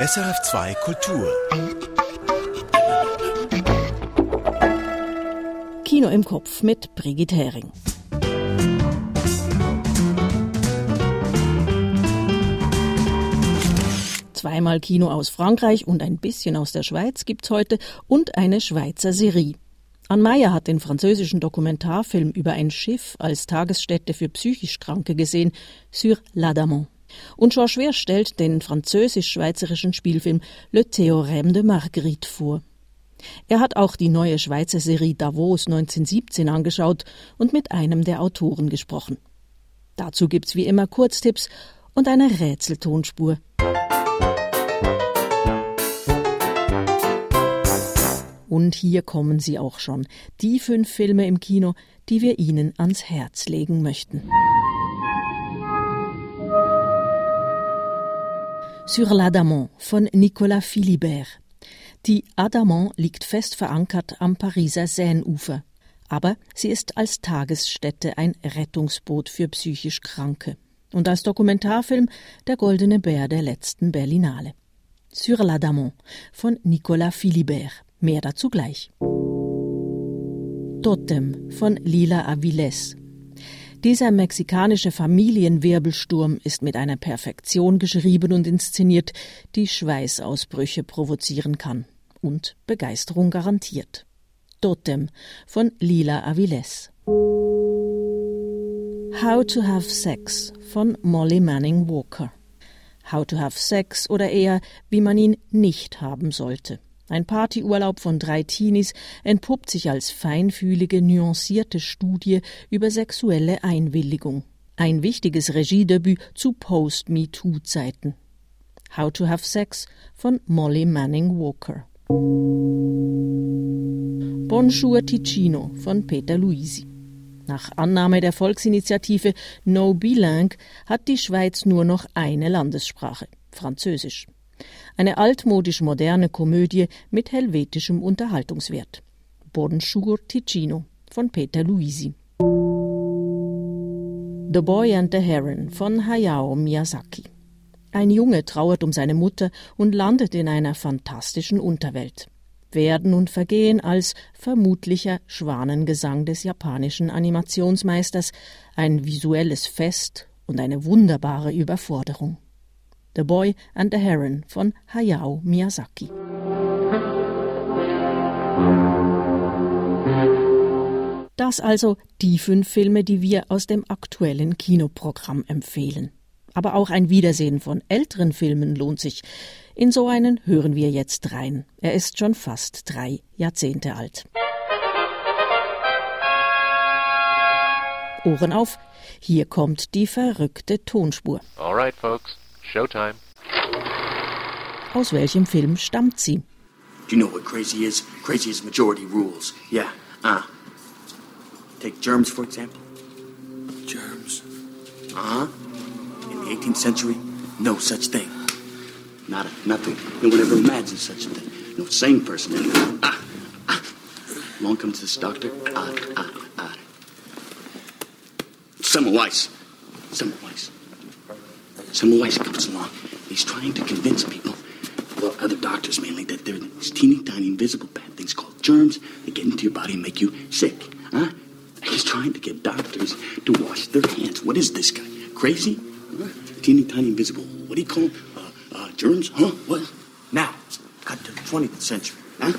SRF2 Kultur. Kino im Kopf mit Brigitte Hering. Zweimal Kino aus Frankreich und ein bisschen aus der Schweiz gibt's heute und eine Schweizer Serie. Anne Meyer hat den französischen Dokumentarfilm über ein Schiff als Tagesstätte für psychisch Kranke gesehen, Sur l'Adamant. Und Georges Wehr stellt den französisch-schweizerischen Spielfilm Le Théorème de Marguerite vor. Er hat auch die neue Schweizer Serie Davos 1917 angeschaut und mit einem der Autoren gesprochen. Dazu gibt's wie immer Kurztipps und eine Rätseltonspur. Und hier kommen sie auch schon, die fünf Filme im Kino, die wir Ihnen ans Herz legen möchten. Sur l'Adamant von Nicolas Philibert. Die Adamant liegt fest verankert am Pariser Seineufer. Aber sie ist als Tagesstätte ein Rettungsboot für psychisch Kranke. Und als Dokumentarfilm der Goldene Bär der letzten Berlinale. Sur l'Adamant von Nicolas Philibert. Mehr dazu gleich. Totem von Lila Aviles. Dieser mexikanische Familienwirbelsturm ist mit einer Perfektion geschrieben und inszeniert, die Schweißausbrüche provozieren kann und Begeisterung garantiert. Totem von Lila Aviles. How to Have Sex von Molly Manning Walker. How to Have Sex oder eher, wie man ihn nicht haben sollte. Ein Partyurlaub von drei Teenies entpuppt sich als feinfühlige, nuancierte Studie über sexuelle Einwilligung. Ein wichtiges Regiedebüt zu Post-MeToo-Zeiten. How to Have Sex von Molly Manning Walker. Bonjour Ticino von Peter Luisi. Nach Annahme der Volksinitiative No Bilingue hat die Schweiz nur noch eine Landessprache, Französisch. Eine altmodisch moderne Komödie mit helvetischem Unterhaltungswert. Bonjour Ticino von Peter Luisi. The Boy and the Heron von Hayao Miyazaki. Ein Junge trauert um seine Mutter und landet in einer fantastischen Unterwelt. Werden und Vergehen als vermutlicher Schwanengesang des japanischen Animationsmeisters, ein visuelles Fest und eine wunderbare Überforderung. The Boy and the Heron von Hayao Miyazaki. Das also die fünf Filme, die wir aus dem aktuellen Kinoprogramm empfehlen. Aber auch ein Wiedersehen von älteren Filmen lohnt sich. In so einen hören wir jetzt rein. Er ist schon fast drei Jahrzehnte alt. Ohren auf, hier kommt die verrückte Tonspur. All right, folks. Showtime. Aus welchem Film stammt sie? Do you know what crazy is? Crazy is majority rules. Yeah. Uh. Take germs, for example. Germs. Uh huh. In the 18th century, no such thing. Nada, nothing. No one ever imagined such a thing. No sane person anyway. Ah, ah. Long comes this doctor. Ah, ah, ah. Semmelweis. Semmelweis. Semmelweis comes along. He's trying to convince people, well, other doctors mainly, that there are these teeny tiny invisible bad things called germs that get into your body and make you sick. Huh? He's trying to get doctors to wash their hands. What is this guy? Crazy? Huh? Teeny tiny invisible. What do you call Uh, uh, germs? Huh? What? Now, cut to the 20th century. Huh?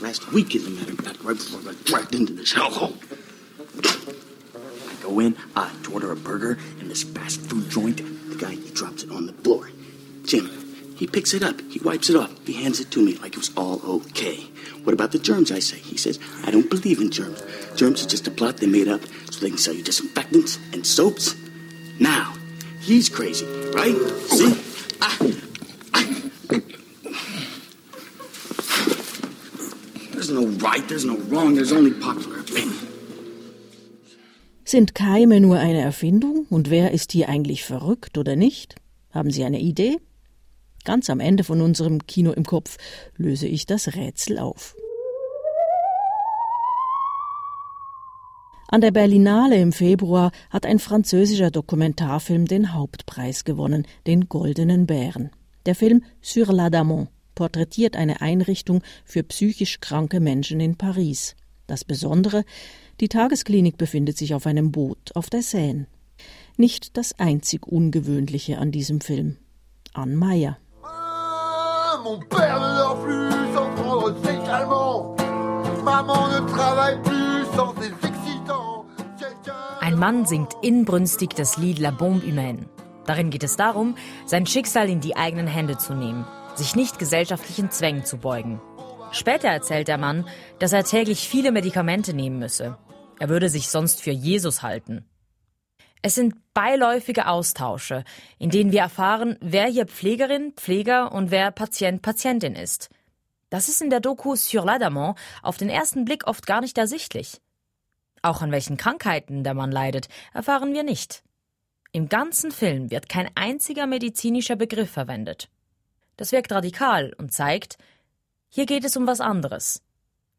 Last week, as a matter of fact, right before I got dragged into this hellhole. I go in, I order a burger in this fast food joint. Guy, he drops it on the floor. Jim, he picks it up, he wipes it off, he hands it to me like it was all okay. What about the germs, I say? He says, I don't believe in germs. Germs are just a plot they made up so they can sell you disinfectants and soaps. Now, he's crazy, right? See? Ah, There's no right, there's no wrong, there's only popular opinion. Sind Keime nur eine Erfindung? Und wer ist hier eigentlich verrückt oder nicht? Haben Sie eine Idee? Ganz am Ende von unserem Kino im Kopf löse ich das Rätsel auf. An der Berlinale im Februar hat ein französischer Dokumentarfilm den Hauptpreis gewonnen, den Goldenen Bären. Der Film Sur l'Adamant porträtiert eine Einrichtung für psychisch kranke Menschen in Paris. Das Besondere, die Tagesklinik befindet sich auf einem Boot auf der Seine. Nicht das einzig Ungewöhnliche an diesem Film. Anne Meyer. Ah, mon père ne dort plus sans prendre ses calmants. Maman ne travaille plus sans ses excitants. Ein Mann singt inbrünstig das Lied La Bombe Humaine. Darin geht es darum, sein Schicksal in die eigenen Hände zu nehmen, sich nicht gesellschaftlichen Zwängen zu beugen. Später erzählt der Mann, dass er täglich viele Medikamente nehmen müsse. Er würde sich sonst für Jesus halten. Es sind beiläufige Austausche, in denen wir erfahren, wer hier Pflegerin, Pfleger und wer Patient, Patientin ist. Das ist in der Doku Sur l'Adamant auf den ersten Blick oft gar nicht ersichtlich. Auch an welchen Krankheiten der Mann leidet, erfahren wir nicht. Im ganzen Film wird kein einziger medizinischer Begriff verwendet. Das wirkt radikal und zeigt, hier geht es um was anderes.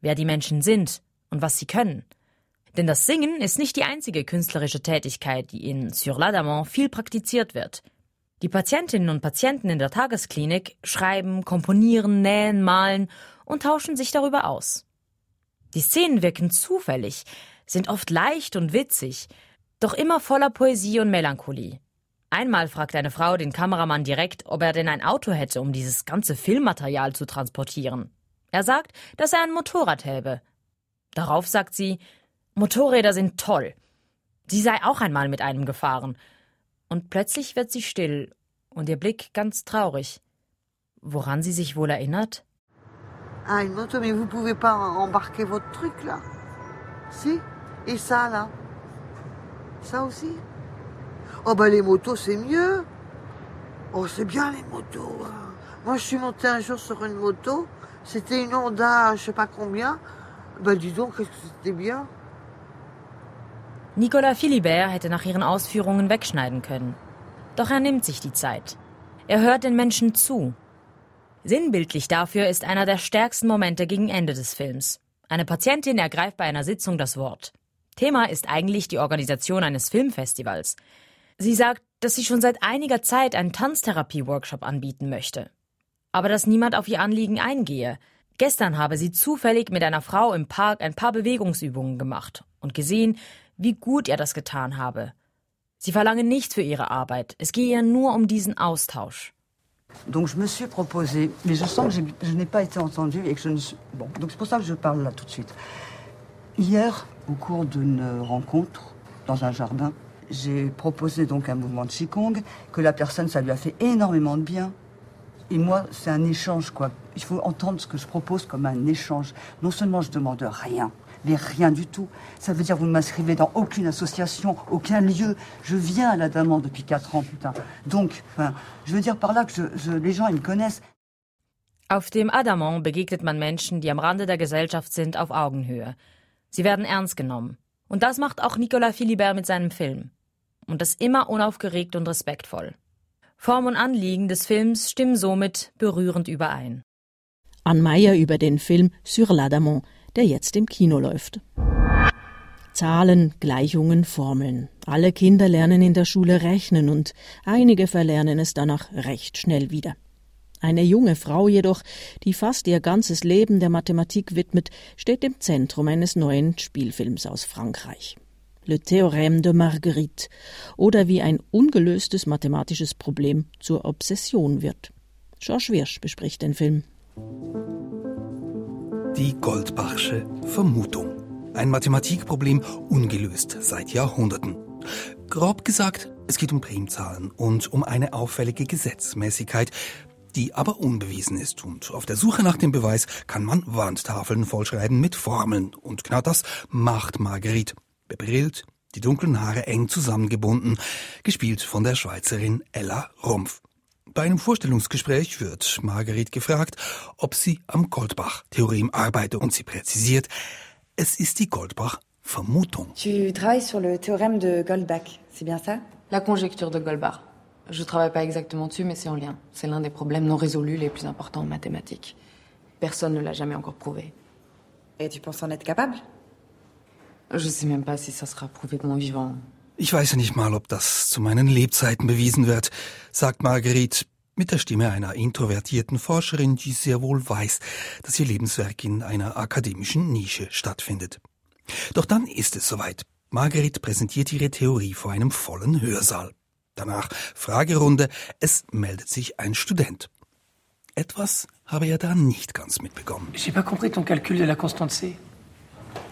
Wer die Menschen sind und was sie können – denn das Singen ist nicht die einzige künstlerische Tätigkeit, die in Sur l'Adamant viel praktiziert wird. Die Patientinnen und Patienten in der Tagesklinik schreiben, komponieren, nähen, malen und tauschen sich darüber aus. Die Szenen wirken zufällig, sind oft leicht und witzig, doch immer voller Poesie und Melancholie. Einmal fragt eine Frau den Kameramann direkt, ob er denn ein Auto hätte, um dieses ganze Filmmaterial zu transportieren. Er sagt, dass er ein Motorrad habe. Darauf sagt sie, Motorräder sind toll. Sie sei auch einmal mit einem gefahren. Und plötzlich wird sie still und ihr Blick ganz traurig. Woran sie sich wohl erinnert? Ah, une moto, mais vous pouvez pas embarquer votre truc là. Si Et ça là Ça aussi Oh bah les motos c'est mieux. Oh c'est bien les motos. Moi je suis monté un jour sur une moto. C'était une Honda, je sais pas combien. Bah dis donc, qu'est-ce que c'était bien. Nicolas Philibert hätte nach ihren Ausführungen wegschneiden können. Doch er nimmt sich die Zeit. Er hört den Menschen zu. Sinnbildlich dafür ist einer der stärksten Momente gegen Ende des Films. Eine Patientin ergreift bei einer Sitzung das Wort. Thema ist eigentlich die Organisation eines Filmfestivals. Sie sagt, dass sie schon seit einiger Zeit einen Tanztherapie-Workshop anbieten möchte. Aber dass niemand auf ihr Anliegen eingehe. Gestern habe sie zufällig mit einer Frau im Park ein paar Bewegungsübungen gemacht und gesehen, wie gut er das getan habe. Sie verlangen nichts für ihre Arbeit. Es gehe ihr nur um diesen Austausch. Donc je me suis proposé, mais je sens que je n'ai pas été entendue et que je ne suis... Bon, donc c'est pour ça que je parle là tout de suite. Hier, au cours d'une rencontre dans un jardin, j'ai proposé donc un mouvement de Qigong, que la personne, ça lui a fait énormément de bien. Et moi, c'est un échange, quoi. Il faut entendre ce que je propose comme un échange. Non seulement je demande rien, mais rien du tout. Ça veut dire vous ne m'inscrivez dans aucune association, aucun lieu. Je viens à la Daman depuis 4 ans, putain. Donc, enfin, je veux dire par là que je, je, les gens, ils me connaissent. Auf dem Adamant begegnet man Menschen, die am Rande der Gesellschaft sind, auf Augenhöhe. Sie werden ernst genommen. Und das macht auch Nicolas Philibert mit seinem Film. Und das immer unaufgeregt und respektvoll. Form und Anliegen des Films stimmen somit berührend überein. Ann Meyer über den Film Sur l'Adamant, der jetzt im Kino läuft. Zahlen, Gleichungen, Formeln. Alle Kinder lernen in der Schule rechnen und einige verlernen es danach recht schnell wieder. Eine junge Frau jedoch, die fast ihr ganzes Leben der Mathematik widmet, steht im Zentrum eines neuen Spielfilms aus Frankreich. Le Théorème de Marguerite oder wie ein ungelöstes mathematisches Problem zur Obsession wird. Georges Wirsch bespricht den Film. Die Goldbachsche Vermutung. Ein Mathematikproblem ungelöst seit Jahrhunderten. Grob gesagt, es geht um Primzahlen und um eine auffällige Gesetzmäßigkeit, die aber unbewiesen ist. Und auf der Suche nach dem Beweis kann man Wandtafeln vollschreiben mit Formeln. Und genau das macht Marguerite. Bebrillt, die dunklen Haare eng zusammengebunden, gespielt von der Schweizerin Ella Rumpf. Bei einem Vorstellungsgespräch wird Marguerite gefragt, ob sie am Goldbach-Theorem arbeite und sie präzisiert, es ist die Goldbach-Vermutung. Tu travailles sur le théorème de Goldbach, c'est bien ça? La conjecture de Goldbach. Je travaille pas exactement dessus, mais c'est en lien. C'est l'un des problèmes non résolus les plus importants en mathématiques. Personne ne l'a jamais encore prouvé. Et tu penses en être capable? Je sais même pas si ça sera prouvé de mon vivant. Ich weiß ja nicht mal, ob das zu meinen Lebzeiten bewiesen wird, sagt Marguerite. Mit der Stimme einer introvertierten Forscherin, die sehr wohl weiß, dass ihr Lebenswerk in einer akademischen Nische stattfindet. Doch dann ist es soweit. Marguerite präsentiert ihre Theorie vor einem vollen Hörsaal. Danach Fragerunde, es meldet sich ein Student. Etwas habe er da nicht ganz mitbekommen. J'ai pas compris ton calcul de la constante C.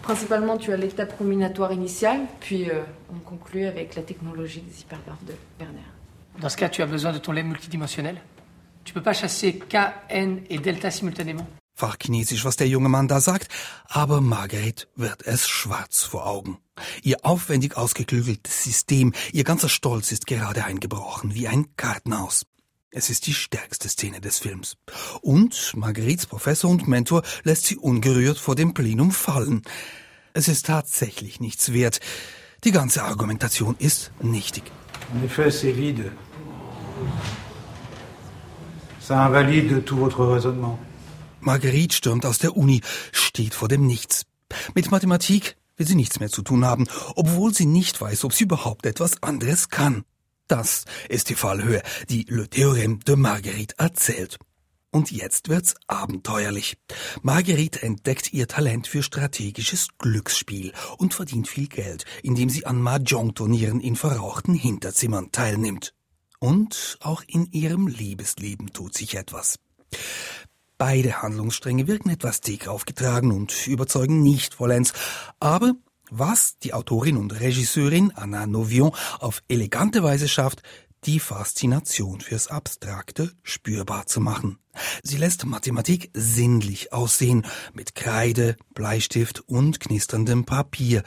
Principalement, tu as l'étape combinatoire initiale, puis euh, on conclut avec la technologie des hyperbares de Werner. Dans ce cas, tu as besoin de ton lemme multidimensionnel. Tu peux pas chasser K, N et delta simultanément. Fachchinesisch, was der junge Mann da sagt, aber Margaret wird es schwarz vor Augen. Ihr aufwendig ausgeklügeltes System, ihr ganzer Stolz ist gerade eingebrochen wie ein Kartenhaus. Es ist die stärkste Szene des Films. Und Marguerites Professor und Mentor lässt sie ungerührt vor dem Plenum fallen. Es ist tatsächlich nichts wert. Die ganze Argumentation ist nichtig. En effet, c'est vide. Ça invalide tout votre raisonnement. Marguerite stürmt aus der Uni, steht vor dem Nichts. Mit Mathematik will sie nichts mehr zu tun haben, obwohl sie nicht weiß, ob sie überhaupt etwas anderes kann. Das ist die Fallhöhe, die Le Théorème de Marguerite erzählt. Und jetzt wird's abenteuerlich. Marguerite entdeckt ihr Talent für strategisches Glücksspiel und verdient viel Geld, indem sie an Mahjong-Turnieren in verrauchten Hinterzimmern teilnimmt. Und auch in ihrem Liebesleben tut sich etwas. Beide Handlungsstränge wirken etwas dick aufgetragen und überzeugen nicht vollends, aber was die Autorin und Regisseurin Anna Novion auf elegante Weise schafft, die Faszination fürs Abstrakte spürbar zu machen. Sie lässt Mathematik sinnlich aussehen, mit Kreide, Bleistift und knisterndem Papier.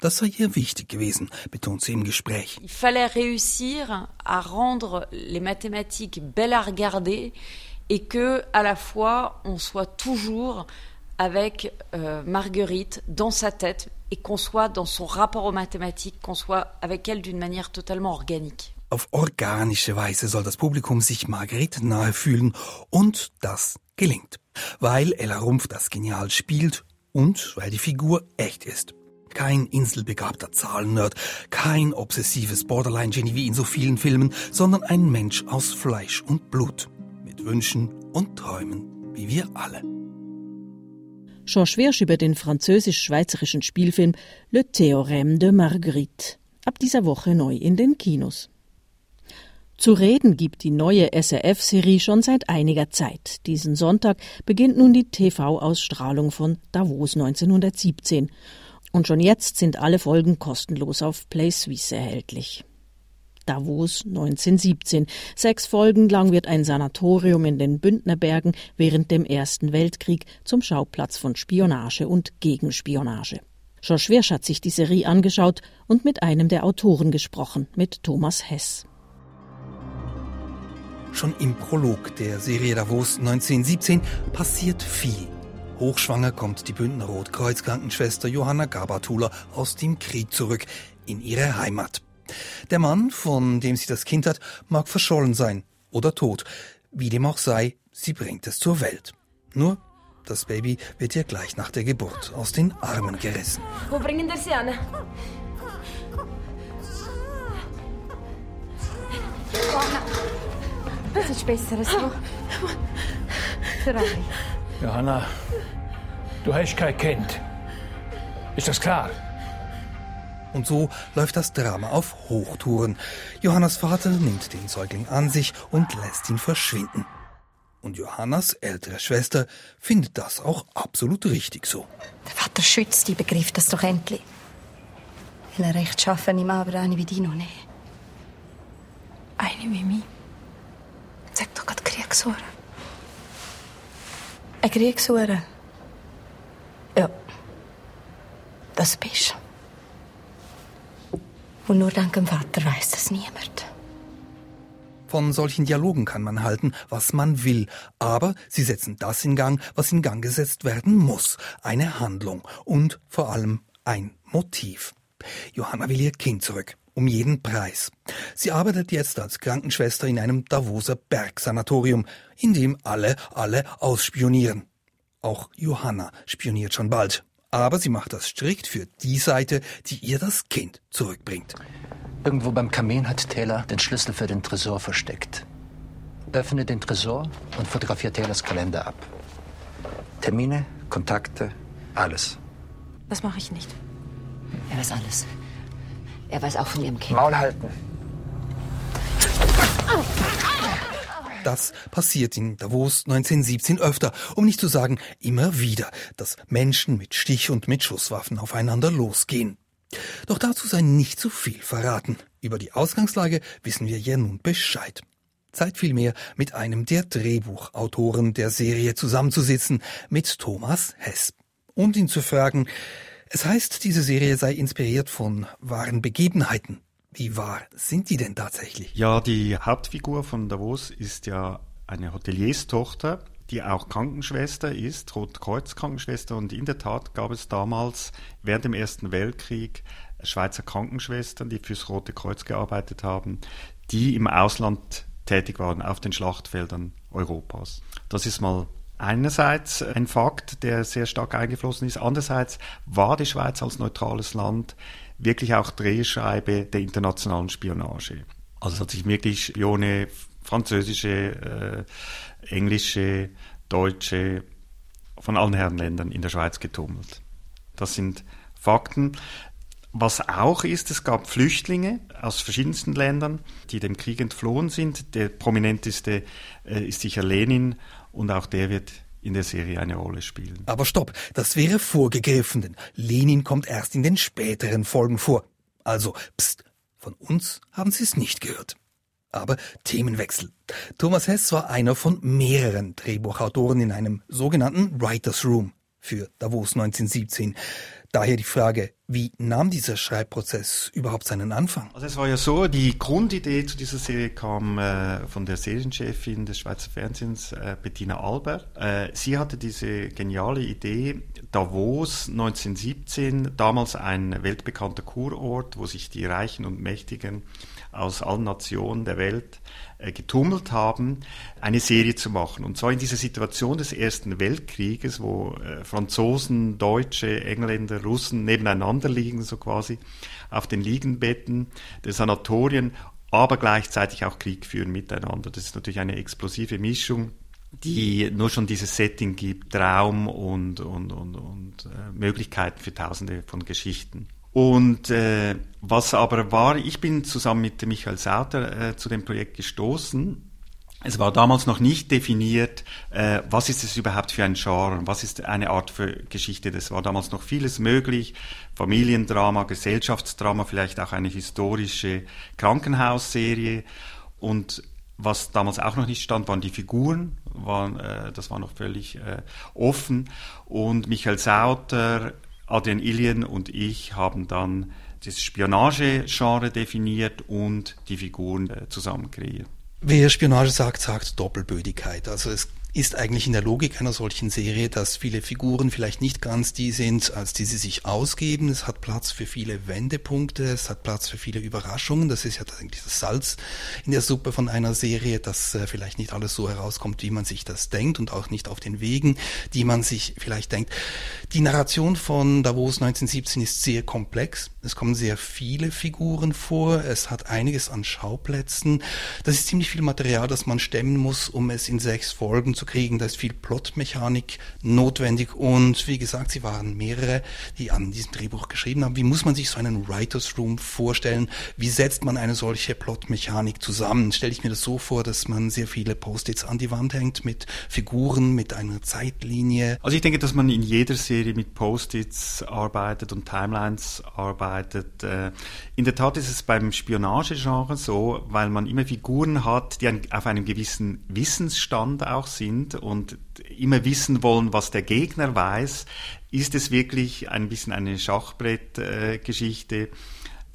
Das sei ihr wichtig gewesen, betont sie im Gespräch. Il fallait réussir à rendre les mathématiques belles à regarder et que, à la fois, on soit toujours avec euh, Marguerite dans sa tête et qu'on soit dans son rapport aux mathématiques, qu'on soit avec elle d'une manière totalement organique. Auf organische Weise soll das Publikum sich Marguerite nahe fühlen und das gelingt, weil Ella Rumpf das genial spielt und weil die Figur echt ist. Kein inselbegabter Zahlennerd, kein obsessives Borderline-Genie wie in so vielen Filmen, sondern ein Mensch aus Fleisch und Blut, mit Wünschen und Träumen, wie wir alle. Georges Wirsch über den französisch-schweizerischen Spielfilm Le Théorème de Marguerite. Ab dieser Woche neu in den Kinos. Zu reden gibt die neue SRF-Serie schon seit einiger Zeit. Diesen Sonntag beginnt nun die TV-Ausstrahlung von Davos 1917. Und schon jetzt sind alle Folgen kostenlos auf Play Suisse erhältlich. Davos 1917. Sechs Folgen lang wird ein Sanatorium in den Bündnerbergen während dem Ersten Weltkrieg zum Schauplatz von Spionage und Gegenspionage. Georges Wirsch hat sich die Serie angeschaut und mit einem der Autoren gesprochen, mit Thomas Hess. Schon im Prolog der Serie Davos 1917 passiert viel. Hochschwanger kommt die Bündner Rotkreuz-Krankenschwester Johanna Gabatuller aus dem Krieg zurück in ihre Heimat. Der Mann, von dem sie das Kind hat, mag verschollen sein oder tot. Wie dem auch sei, sie bringt es zur Welt. Nur, das Baby wird ihr gleich nach der Geburt aus den Armen gerissen. Wo bringen wir sie an? Johanna, das ist besser so. Für alle. Johanna, du hast kein Kind. Ist das klar? Und so läuft das Drama auf Hochtouren. Johannas Vater nimmt den Säugling an sich und lässt ihn verschwinden. Und Johannas ältere Schwester findet das auch absolut richtig so. Der Vater schützt die, begreift das doch endlich. Eine rechtschaffene Mann, aber eine wie die noch nicht. Eine wie mich. Sag doch gerade Kriegshure. Eine Kriegshure? Ja. Das bist du. Und nur dank dem Vater weiß es niemand. Von solchen Dialogen kann man halten, was man will, aber sie setzen das in Gang, was in Gang gesetzt werden muss. Eine Handlung und vor allem ein Motiv. Johanna will ihr Kind zurück. Um jeden Preis. Sie arbeitet jetzt als Krankenschwester in einem Davoser Bergsanatorium, in dem alle, alle ausspionieren. Auch Johanna spioniert schon bald. Aber sie macht das strikt für die Seite, die ihr das Kind zurückbringt. Irgendwo beim Kamin hat Taylor den Schlüssel für den Tresor versteckt. öffne den Tresor und fotografiere Taylors Kalender ab. Termine, Kontakte, alles. Das mache ich nicht. Er weiß alles. Er weiß auch von ihrem Kind. Maul halten. Das passiert in Davos 1917 öfter, um nicht zu sagen immer wieder, dass Menschen mit Stich- und mit Schusswaffen aufeinander losgehen. Doch dazu sei nicht zu viel verraten. Über die Ausgangslage wissen wir ja nun Bescheid. Zeit vielmehr mit einem der Drehbuchautoren der Serie zusammenzusitzen, mit Thomas Hess. Und ihn zu fragen, es heißt, diese Serie sei inspiriert von wahren Begebenheiten. Wie wahr sind die denn tatsächlich? Ja, die Hauptfigur von Davos ist ja eine Hotelierstochter, die auch Krankenschwester ist, Rotkreuz-Krankenschwester. Und in der Tat gab es damals während dem Ersten Weltkrieg Schweizer Krankenschwestern, die fürs Rote Kreuz gearbeitet haben, die im Ausland tätig waren auf den Schlachtfeldern Europas. Das ist mal einerseits ein Fakt, der sehr stark eingeflossen ist. Andererseits war die Schweiz als neutrales Land wirklich auch Drehscheibe der internationalen Spionage. Also es hat sich wirklich Spione, französische, äh, englische, deutsche, von allen Herrenländern in der Schweiz getummelt. Das sind Fakten. Was auch ist, es gab Flüchtlinge aus verschiedensten Ländern, die dem Krieg entflohen sind. Der prominenteste äh, ist sicher Lenin und auch der wird in der Serie eine Rolle spielen. Aber stopp, das wäre vorgegriffen, denn Lenin kommt erst in den späteren Folgen vor. Also, pst, von uns haben Sie es nicht gehört. Aber Themenwechsel. Thomas Hess war einer von mehreren Drehbuchautoren in einem sogenannten Writers Room für Davos 1917. Daher die Frage, wie nahm dieser Schreibprozess überhaupt seinen Anfang? Also es war ja so, die Grundidee zu dieser Serie kam äh, von der Serienchefin des Schweizer Fernsehens, äh, Bettina Alber. Äh, sie hatte diese geniale Idee, Davos 1917, damals ein weltbekannter Kurort, wo sich die Reichen und Mächtigen aus allen Nationen der Welt äh, getummelt haben, eine Serie zu machen. Und zwar in dieser Situation des Ersten Weltkrieges, wo äh, Franzosen, Deutsche, Engländer, Russen nebeneinander liegen, so quasi auf den Liegenbetten der Sanatorien, aber gleichzeitig auch Krieg führen miteinander. Das ist natürlich eine explosive Mischung die nur schon dieses Setting gibt, Traum und, und, und, und äh, Möglichkeiten für tausende von Geschichten. Und äh, was aber war, ich bin zusammen mit Michael Sauter äh, zu dem Projekt gestoßen. Es war damals noch nicht definiert, äh, was ist es überhaupt für ein Genre, was ist eine Art für Geschichte. Das war damals noch vieles möglich. Familiendrama, Gesellschaftsdrama, vielleicht auch eine historische Krankenhausserie. Und was damals auch noch nicht stand, waren die Figuren, waren, äh, das war noch völlig äh, offen. Und Michael Sauter Adrian Ilien und ich haben dann das Spionage-Genre definiert und die Figuren äh, zusammen kreiert. Wer Spionage sagt, sagt Doppelbödigkeit. Also es ist eigentlich in der Logik einer solchen Serie, dass viele Figuren vielleicht nicht ganz die sind, als die sie sich ausgeben. Es hat Platz für viele Wendepunkte, es hat Platz für viele Überraschungen. Das ist ja eigentlich das Salz in der Suppe von einer Serie, dass äh, vielleicht nicht alles so herauskommt, wie man sich das denkt und auch nicht auf den Wegen, die man sich vielleicht denkt. Die Narration von Davos 1917 ist sehr komplex. Es kommen sehr viele Figuren vor. Es hat einiges an Schauplätzen. Das ist ziemlich viel Material, das man stemmen muss, um es in sechs Folgen zu kriegen. Da ist viel Plotmechanik notwendig und wie gesagt, sie waren mehrere, die an diesem Drehbuch geschrieben haben. Wie muss man sich so einen Writers Room vorstellen? Wie setzt man eine solche Plotmechanik zusammen? Stelle ich mir das so vor, dass man sehr viele Post-its an die Wand hängt mit Figuren, mit einer Zeitlinie. Also ich denke, dass man in jeder Serie mit Post-its arbeitet und Timelines arbeitet. Äh, in der Tat ist es beim Spionagegenre so, weil man immer Figuren hat, die auf einem gewissen Wissensstand auch sind sind und immer wissen wollen, was der Gegner weiß, ist es wirklich ein bisschen eine Schachbrettgeschichte,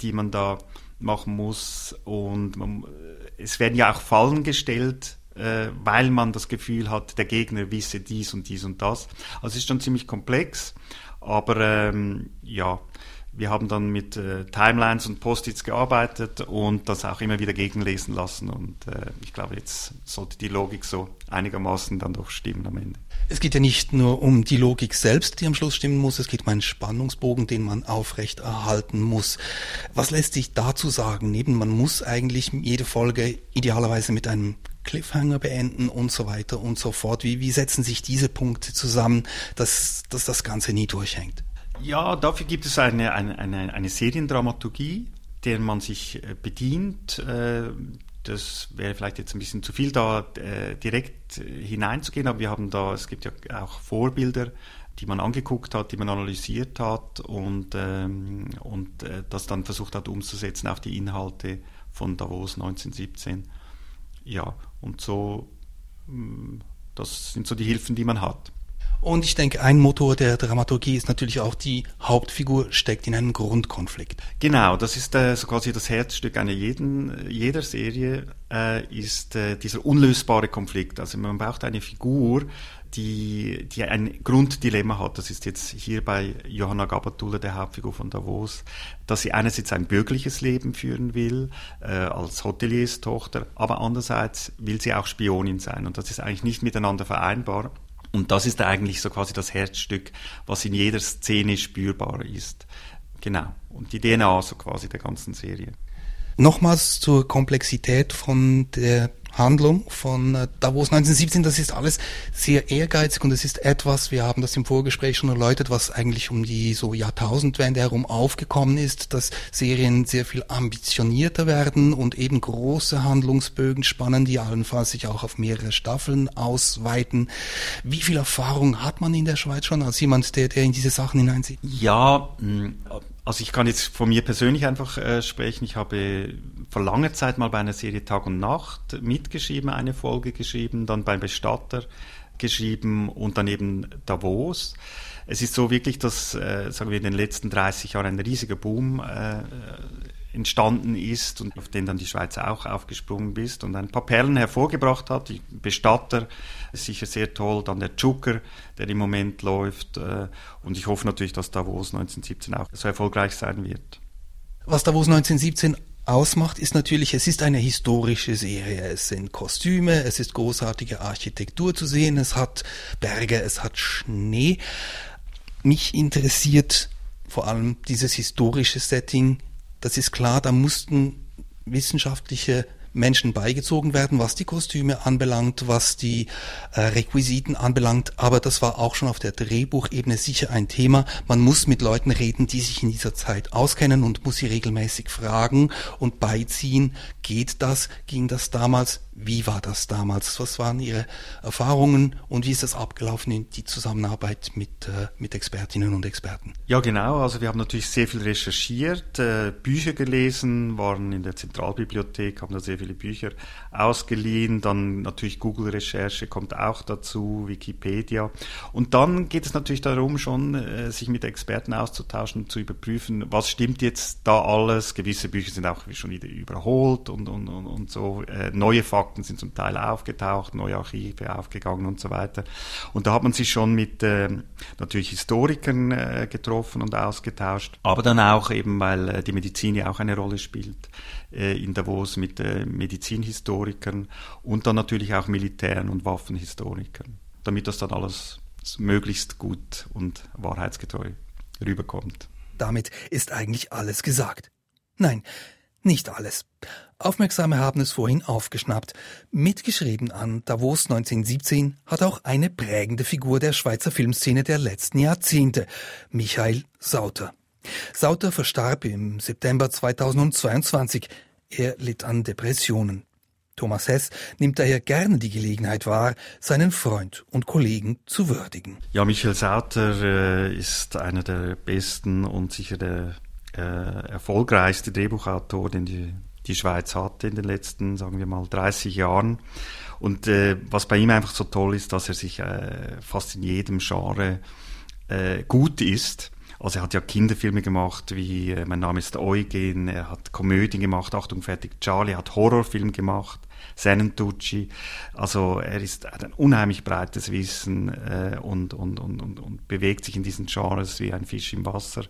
die man da machen muss. Und man, es werden ja auch Fallen gestellt, äh, weil man das Gefühl hat, der Gegner wisse dies und dies und das. Also es ist schon ziemlich komplex, aber ähm, ja, wir haben dann mit äh, Timelines und Post-its gearbeitet und das auch immer wieder gegenlesen lassen. Und äh, ich glaube, jetzt sollte die Logik so einigermaßen dann doch stimmen am Ende. Es geht ja nicht nur um die Logik selbst, die am Schluss stimmen muss, es geht um einen Spannungsbogen, den man aufrecht erhalten muss. Was lässt sich dazu sagen? Neben man muss eigentlich jede Folge idealerweise mit einem Cliffhanger beenden und so weiter und so fort. Wie, wie setzen sich diese Punkte zusammen, dass, dass das Ganze nie durchhängt? Ja, dafür gibt es eine, eine, eine, eine Seriendramaturgie, der man sich äh, bedient. Äh, das wäre vielleicht jetzt ein bisschen zu viel, da äh, direkt hineinzugehen, aber wir haben da, es gibt ja auch Vorbilder, die man angeguckt hat, die man analysiert hat und, ähm, und das dann versucht hat umzusetzen auf die Inhalte von Davos 1917. Ja, und so, mm, das sind so die Hilfen, die man hat. Und ich denke, ein Motor der Dramaturgie ist natürlich auch, die Hauptfigur steckt in einem Grundkonflikt. Genau, das ist äh, so quasi das Herzstück einer jeden, jeder Serie, äh, ist äh, dieser unlösbare Konflikt. Also man braucht eine Figur, die, die ein Grunddilemma hat. Das ist jetzt hier bei Johanna Gabatulle, der Hauptfigur von Davos, dass sie einerseits ein bürgerliches Leben führen will, äh, als Hotelierstochter, aber andererseits will sie auch Spionin sein. Und das ist eigentlich nicht miteinander vereinbar. Und das ist eigentlich so quasi das Herzstück, was in jeder Szene spürbar ist. Genau. Und die DNA so quasi der ganzen Serie. Nochmals zur Komplexität von der Handlung von äh, Davos 1917, das ist alles sehr ehrgeizig und es ist etwas, wir haben das im Vorgespräch schon erläutert, was eigentlich um die so Jahrtausendwende herum aufgekommen ist, dass Serien sehr viel ambitionierter werden und eben große Handlungsbögen spannen, die allenfalls sich auch auf mehrere Staffeln ausweiten. Wie viel Erfahrung hat man in der Schweiz schon als jemand, der, der in diese Sachen hineinsieht? Ja, hm, also ich kann jetzt von mir persönlich einfach äh, sprechen. Ich habe vor langer Zeit mal bei einer Serie Tag und Nacht mitgeschrieben, eine Folge geschrieben, dann beim Bestatter geschrieben und dann eben Davos. Es ist so wirklich, dass, äh, sagen wir, in den letzten 30 Jahren ein riesiger Boom äh, entstanden ist und auf den dann die Schweiz auch aufgesprungen ist und ein paar Perlen hervorgebracht hat. Die Bestatter ist sicher sehr toll, dann der Zucker, der im Moment läuft äh, und ich hoffe natürlich, dass Davos 1917 auch so erfolgreich sein wird. Was Davos 1917 ausmacht, ist natürlich, es ist eine historische Serie. Es sind Kostüme, es ist großartige Architektur zu sehen, es hat Berge, es hat Schnee. Mich interessiert vor allem dieses historische Setting. Das ist klar, da mussten wissenschaftliche Menschen beigezogen werden, was die Kostüme anbelangt, was die äh, Requisiten anbelangt. Aber das war auch schon auf der Drehbuchebene sicher ein Thema. Man muss mit Leuten reden, die sich in dieser Zeit auskennen und muss sie regelmäßig fragen und beiziehen. Geht das? Ging das damals? Wie war das damals? Was waren Ihre Erfahrungen und wie ist das abgelaufen in die Zusammenarbeit mit, äh, mit Expertinnen und Experten? Ja, genau. Also wir haben natürlich sehr viel recherchiert, äh, Bücher gelesen, waren in der Zentralbibliothek, haben da sehr viele Bücher ausgeliehen. Dann natürlich Google-Recherche kommt auch dazu, Wikipedia. Und dann geht es natürlich darum, schon äh, sich mit Experten auszutauschen, zu überprüfen, was stimmt jetzt da alles. Gewisse Bücher sind auch schon wieder überholt und, und, und, und so. Äh, neue Fakten Fakten sind zum Teil aufgetaucht, neue Archive aufgegangen und so weiter. Und da hat man sich schon mit äh, natürlich Historikern äh, getroffen und ausgetauscht, aber dann auch eben, weil äh, die Medizin ja auch eine Rolle spielt äh, in Davos mit äh, Medizinhistorikern und dann natürlich auch Militären und Waffenhistorikern, damit das dann alles möglichst gut und wahrheitsgetreu rüberkommt. Damit ist eigentlich alles gesagt. Nein, nicht alles. Aufmerksame haben es vorhin aufgeschnappt. Mitgeschrieben an Davos 1917 hat auch eine prägende Figur der Schweizer Filmszene der letzten Jahrzehnte, Michael Sauter. Sauter verstarb im September 2022. Er litt an Depressionen. Thomas Hess nimmt daher gerne die Gelegenheit wahr, seinen Freund und Kollegen zu würdigen. Ja, Michael Sauter äh, ist einer der besten und sicher der äh, erfolgreichste Drehbuchautor, den die, die Schweiz hatte in den letzten, sagen wir mal, 30 Jahren. Und äh, was bei ihm einfach so toll ist, dass er sich äh, fast in jedem Genre äh, gut ist. Also er hat ja Kinderfilme gemacht, wie äh, Mein Name ist Eugen, er hat Komödien gemacht, Achtung, fertig, Charlie, hat Horrorfilm gemacht, Senentucci. Also er ist, hat ein unheimlich breites Wissen äh, und, und, und, und, und bewegt sich in diesen Genres wie ein Fisch im Wasser.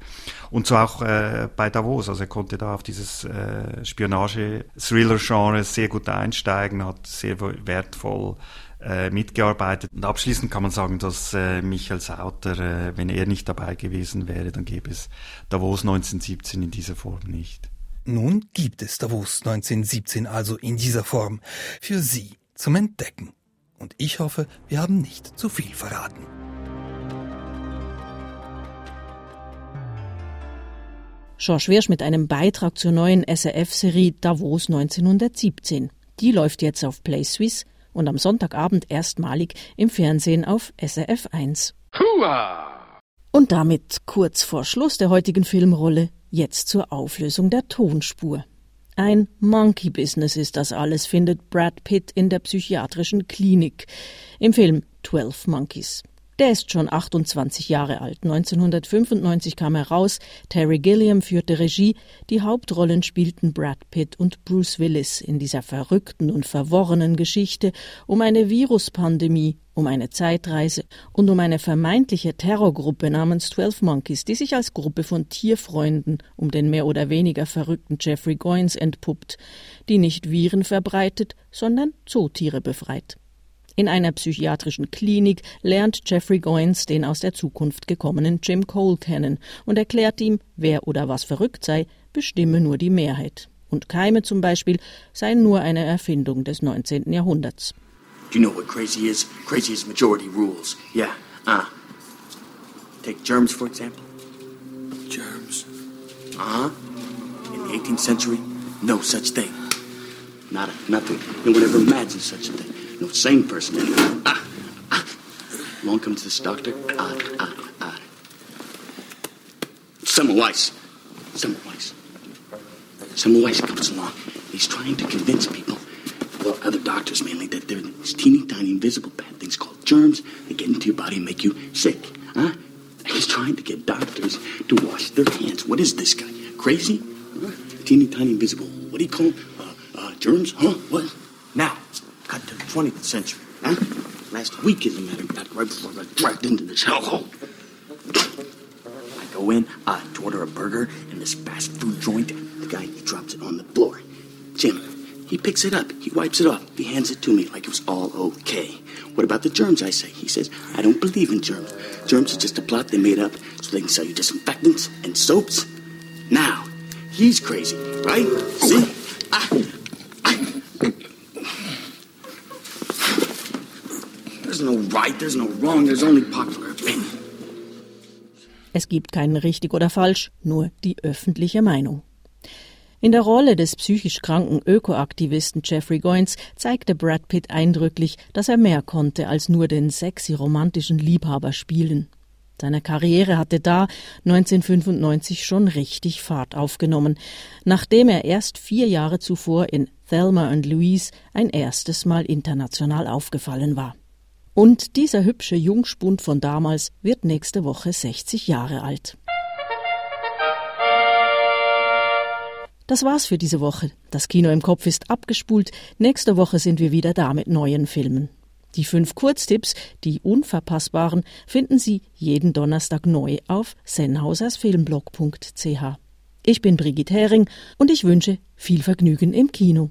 Und so auch äh, bei Davos. Also er konnte da auf dieses äh, Spionage-Thriller-Genre sehr gut einsteigen, hat sehr wertvoll äh, mitgearbeitet. Und abschließend kann man sagen, dass äh, Michael Sauter, äh, wenn er nicht dabei gewesen wäre, dann gäbe es Davos 1917 in dieser Form nicht. Nun gibt es Davos 1917 also in dieser Form. Für Sie zum Entdecken. Und ich hoffe, wir haben nicht zu viel verraten. George Wirsch mit einem Beitrag zur neuen SRF-Serie Davos 1917. Die läuft jetzt auf Play Suisse und am Sonntagabend erstmalig im Fernsehen auf SRF 1. Und damit kurz vor Schluss der heutigen Filmrolle jetzt zur Auflösung der Tonspur. Ein Monkey Business ist das alles, findet Brad Pitt in der psychiatrischen Klinik im Film Twelve Monkeys. Der ist schon 28 Jahre alt. 1995 kam er raus. Terry Gilliam führte Regie. Die Hauptrollen spielten Brad Pitt und Bruce Willis in dieser verrückten und verworrenen Geschichte um eine Viruspandemie, um eine Zeitreise und um eine vermeintliche Terrorgruppe namens Twelve Monkeys, die sich als Gruppe von Tierfreunden um den mehr oder weniger verrückten Jeffrey Goins entpuppt, die nicht Viren verbreitet, sondern Zootiere befreit. In einer psychiatrischen Klinik lernt Jeffrey Goins den aus der Zukunft gekommenen Jim Cole kennen und erklärt ihm, wer oder was verrückt sei, bestimme nur die Mehrheit. Und Keime zum Beispiel seien nur eine Erfindung des 19. Jahrhunderts. Do you know what crazy is? Crazy is majority rules. Yeah. Uh. Take germs, for example. Germs. Uh huh. In the 18th century, no such thing. Nada, nothing. No one ever imagined such a thing. No sane person. Ah, ah. Along comes this doctor. Ah, ah, ah. Semmelweis. Semmelweis. Semmelweis comes along. He's trying to convince people, well, other doctors mainly, that there are these teeny tiny invisible bad things called germs that get into your body and make you sick. Huh? He's trying to get doctors to wash their hands. What is this guy? Crazy? Huh? Teeny tiny invisible. What do you call? Uh, uh, germs? Huh? What? Now, 20th century. Huh? Last week, as a matter of fact, right before I got dragged into this hellhole. I go in, I order a burger in this fast food joint. The guy, he drops it on the floor. Jim, he picks it up, he wipes it off, he hands it to me like it was all okay. What about the germs, I say? He says, I don't believe in germs. Germs are just a plot they made up so they can sell you disinfectants and soaps. Now, he's crazy, right? See? Ah, right, there's no wrong, there's only popular opinion. Es gibt kein richtig oder falsch, nur die öffentliche Meinung. In der Rolle des psychisch kranken Ökoaktivisten Jeffrey Goins zeigte Brad Pitt eindrücklich, dass er mehr konnte als nur den sexy romantischen Liebhaber spielen. Seine Karriere hatte da 1995 schon richtig Fahrt aufgenommen, nachdem er erst vier Jahre zuvor in Thelma und Louise ein erstes Mal international aufgefallen war. Und dieser hübsche Jungspund von damals wird nächste Woche 60 Jahre alt. Das war's für diese Woche. Das Kino im Kopf ist abgespult. Nächste Woche sind wir wieder da mit neuen Filmen. Die fünf Kurztipps, die unverpassbaren, finden Sie jeden Donnerstag neu auf sennhausersfilmblog.ch. Ich bin Brigitte Hering und ich wünsche viel Vergnügen im Kino.